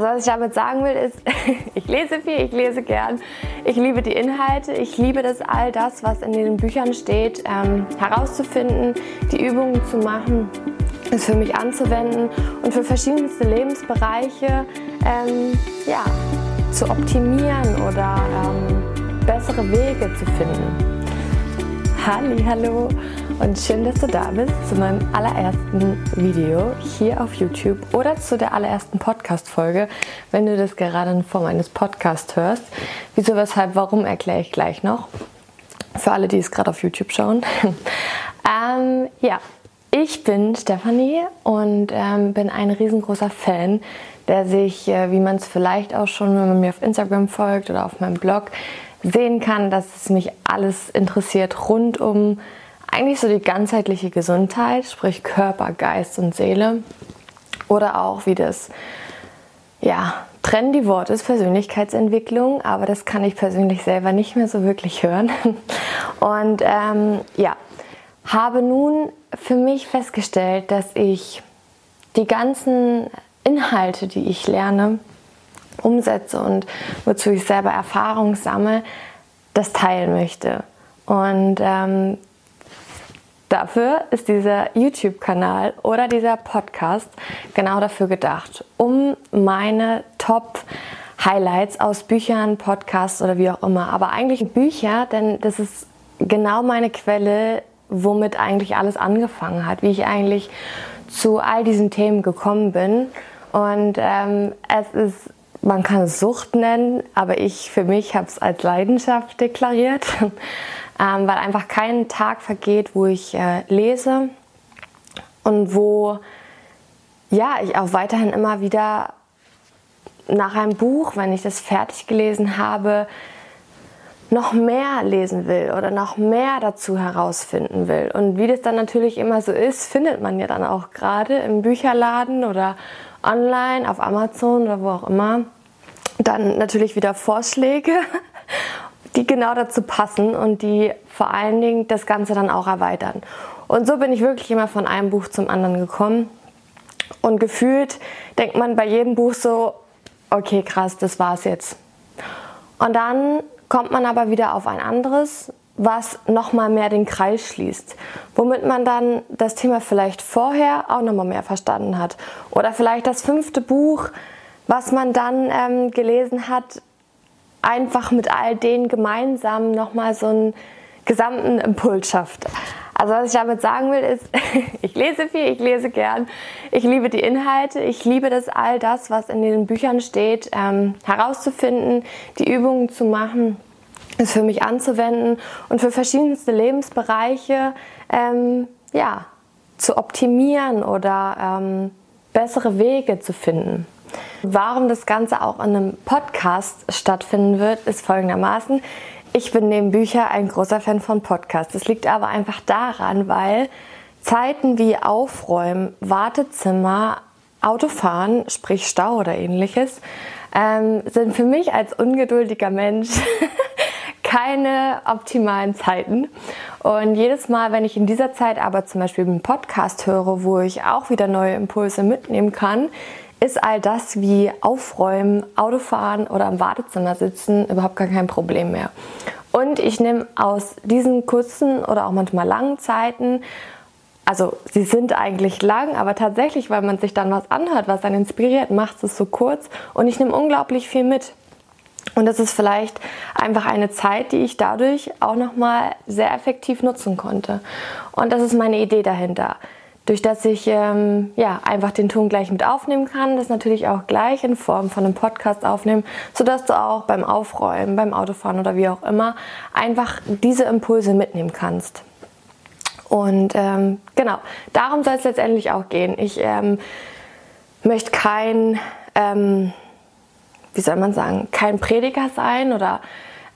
Also was ich damit sagen will, ist, ich lese viel, ich lese gern, ich liebe die Inhalte, ich liebe das all das, was in den Büchern steht, ähm, herauszufinden, die Übungen zu machen, es für mich anzuwenden und für verschiedenste Lebensbereiche ähm, ja, zu optimieren oder ähm, bessere Wege zu finden. Halli, hallo und schön, dass du da bist zu meinem allerersten Video hier auf YouTube oder zu der allerersten Podcast-Folge, wenn du das gerade in Form eines Podcasts hörst. Wieso, weshalb, warum erkläre ich gleich noch. Für alle, die es gerade auf YouTube schauen. ähm, ja, ich bin Stefanie und ähm, bin ein riesengroßer Fan, der sich, äh, wie man es vielleicht auch schon, wenn man mir auf Instagram folgt oder auf meinem Blog, sehen kann, dass es mich alles interessiert rund um eigentlich so die ganzheitliche Gesundheit, sprich Körper, Geist und Seele. Oder auch wie das, ja, trendy Wort ist Persönlichkeitsentwicklung, aber das kann ich persönlich selber nicht mehr so wirklich hören. Und ähm, ja, habe nun für mich festgestellt, dass ich die ganzen Inhalte, die ich lerne, umsetze und wozu ich selber Erfahrung sammle, das teilen möchte. Und ähm, dafür ist dieser YouTube-Kanal oder dieser Podcast genau dafür gedacht, um meine Top-Highlights aus Büchern, Podcasts oder wie auch immer, aber eigentlich Bücher, denn das ist genau meine Quelle womit eigentlich alles angefangen hat, wie ich eigentlich zu all diesen Themen gekommen bin. Und ähm, es ist, man kann es Sucht nennen, aber ich für mich habe es als Leidenschaft deklariert, ähm, weil einfach kein Tag vergeht, wo ich äh, lese und wo ja ich auch weiterhin immer wieder nach einem Buch, wenn ich das fertig gelesen habe, noch mehr lesen will oder noch mehr dazu herausfinden will. Und wie das dann natürlich immer so ist, findet man ja dann auch gerade im Bücherladen oder online, auf Amazon oder wo auch immer, dann natürlich wieder Vorschläge, die genau dazu passen und die vor allen Dingen das Ganze dann auch erweitern. Und so bin ich wirklich immer von einem Buch zum anderen gekommen. Und gefühlt denkt man bei jedem Buch so, okay, krass, das war's jetzt. Und dann kommt man aber wieder auf ein anderes, was nochmal mehr den Kreis schließt, womit man dann das Thema vielleicht vorher auch nochmal mehr verstanden hat. Oder vielleicht das fünfte Buch, was man dann ähm, gelesen hat, einfach mit all denen gemeinsam nochmal so einen gesamten Impuls schafft. Also was ich damit sagen will, ist, ich lese viel, ich lese gern, ich liebe die Inhalte, ich liebe das all das, was in den Büchern steht, ähm, herauszufinden, die Übungen zu machen, es für mich anzuwenden und für verschiedenste Lebensbereiche ähm, ja, zu optimieren oder ähm, bessere Wege zu finden. Warum das Ganze auch in einem Podcast stattfinden wird, ist folgendermaßen. Ich bin neben Bücher ein großer Fan von Podcasts. Das liegt aber einfach daran, weil Zeiten wie Aufräumen, Wartezimmer, Autofahren, sprich Stau oder ähnliches, ähm, sind für mich als ungeduldiger Mensch keine optimalen Zeiten. Und jedes Mal, wenn ich in dieser Zeit aber zum Beispiel einen Podcast höre, wo ich auch wieder neue Impulse mitnehmen kann, ist all das wie Aufräumen, Autofahren oder im Wartezimmer sitzen überhaupt gar kein Problem mehr. Und ich nehme aus diesen kurzen oder auch manchmal langen Zeiten, also sie sind eigentlich lang, aber tatsächlich, weil man sich dann was anhört, was dann inspiriert, macht es so kurz und ich nehme unglaublich viel mit. Und das ist vielleicht einfach eine Zeit, die ich dadurch auch nochmal sehr effektiv nutzen konnte. Und das ist meine Idee dahinter durch das ich ähm, ja, einfach den Ton gleich mit aufnehmen kann, das natürlich auch gleich in Form von einem Podcast aufnehmen, sodass du auch beim Aufräumen, beim Autofahren oder wie auch immer einfach diese Impulse mitnehmen kannst. Und ähm, genau, darum soll es letztendlich auch gehen. Ich ähm, möchte kein, ähm, wie soll man sagen, kein Prediger sein oder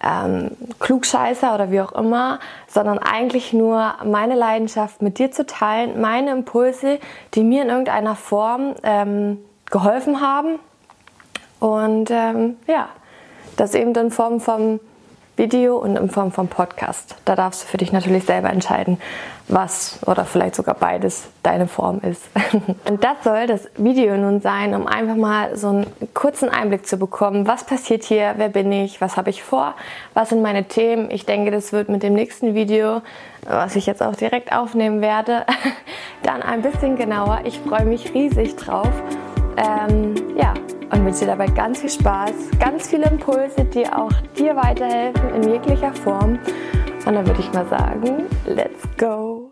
ähm, Klugscheißer oder wie auch immer, sondern eigentlich nur meine Leidenschaft mit dir zu teilen, meine Impulse, die mir in irgendeiner Form ähm, geholfen haben. Und ähm, ja, das eben in Form von Video und in Form von Podcast. Da darfst du für dich natürlich selber entscheiden, was oder vielleicht sogar beides deine Form ist. Und das soll das Video nun sein, um einfach mal so einen kurzen Einblick zu bekommen, was passiert hier, wer bin ich, was habe ich vor, was sind meine Themen. Ich denke, das wird mit dem nächsten Video, was ich jetzt auch direkt aufnehmen werde, dann ein bisschen genauer. Ich freue mich riesig drauf. Ähm, ja, und wünsche dir dabei ganz viel Spaß, ganz viele Impulse, die auch dir weiterhelfen in jeglicher Form. Und dann würde ich mal sagen, let's go!